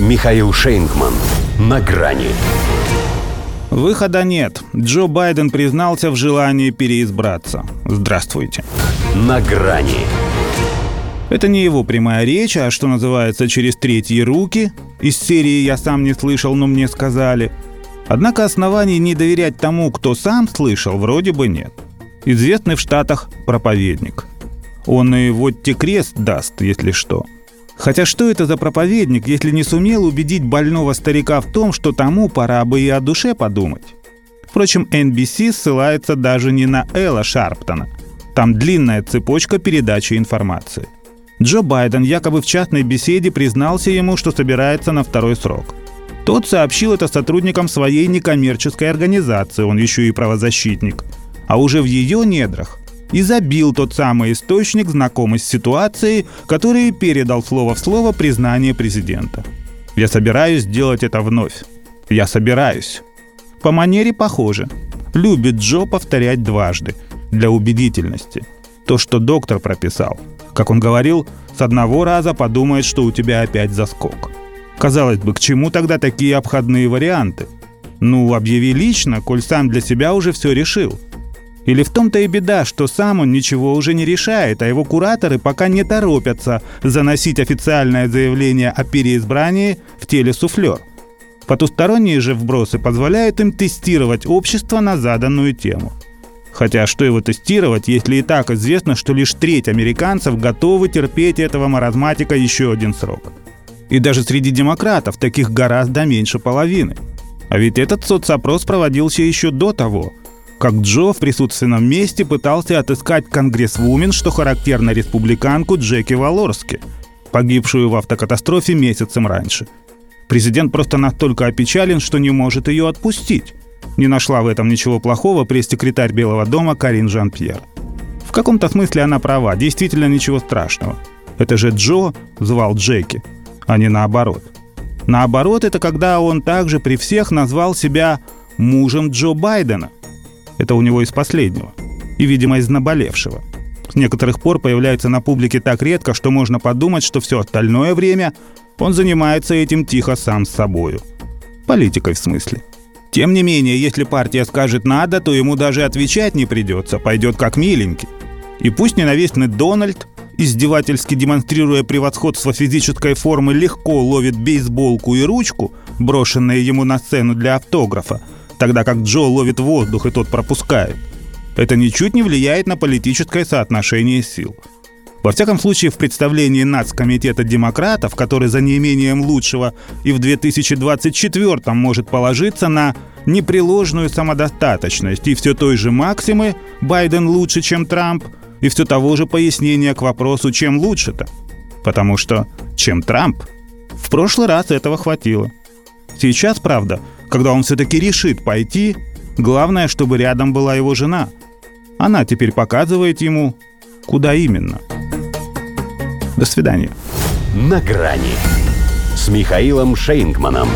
Михаил Шейнгман. На грани. Выхода нет. Джо Байден признался в желании переизбраться. Здравствуйте. На грани. Это не его прямая речь, а что называется через третьи руки. Из серии «Я сам не слышал, но мне сказали». Однако оснований не доверять тому, кто сам слышал, вроде бы нет. Известный в Штатах проповедник. Он и вот те крест даст, если что – Хотя что это за проповедник, если не сумел убедить больного старика в том, что тому пора бы и о душе подумать? Впрочем, NBC ссылается даже не на Элла Шарптона. Там длинная цепочка передачи информации. Джо Байден якобы в частной беседе признался ему, что собирается на второй срок. Тот сообщил это сотрудникам своей некоммерческой организации, он еще и правозащитник. А уже в ее недрах и забил тот самый источник, знакомый с ситуацией, который передал слово в слово признание президента. Я собираюсь делать это вновь. Я собираюсь. По манере похоже. Любит Джо повторять дважды, для убедительности. То, что доктор прописал. Как он говорил, с одного раза подумает, что у тебя опять заскок. Казалось бы, к чему тогда такие обходные варианты? Ну, объяви лично, коль сам для себя уже все решил – или в том-то и беда, что сам он ничего уже не решает, а его кураторы пока не торопятся заносить официальное заявление о переизбрании в телесуфлер. Потусторонние же вбросы позволяют им тестировать общество на заданную тему. Хотя что его тестировать, если и так известно, что лишь треть американцев готовы терпеть этого маразматика еще один срок. И даже среди демократов таких гораздо меньше половины. А ведь этот соцопрос проводился еще до того – как Джо в присутственном месте пытался отыскать конгрессвумен, что характерно республиканку Джеки Валорски, погибшую в автокатастрофе месяцем раньше. Президент просто настолько опечален, что не может ее отпустить. Не нашла в этом ничего плохого пресс-секретарь Белого дома Карин Жан-Пьер. В каком-то смысле она права, действительно ничего страшного. Это же Джо звал Джеки, а не наоборот. Наоборот, это когда он также при всех назвал себя мужем Джо Байдена – это у него из последнего. И, видимо, из наболевшего. С некоторых пор появляется на публике так редко, что можно подумать, что все остальное время он занимается этим тихо сам с собою. Политикой в смысле. Тем не менее, если партия скажет «надо», то ему даже отвечать не придется, пойдет как миленький. И пусть ненавистный Дональд, издевательски демонстрируя превосходство физической формы, легко ловит бейсболку и ручку, брошенные ему на сцену для автографа, тогда как Джо ловит воздух и тот пропускает. Это ничуть не влияет на политическое соотношение сил. Во всяком случае, в представлении Нацкомитета демократов, который за неимением лучшего и в 2024 может положиться на непреложную самодостаточность и все той же Максимы «Байден лучше, чем Трамп», и все того же пояснения к вопросу «чем лучше-то?». Потому что «чем Трамп?» В прошлый раз этого хватило. Сейчас, правда, когда он все-таки решит пойти, главное, чтобы рядом была его жена. Она теперь показывает ему, куда именно. До свидания. На грани с Михаилом Шейнгманом.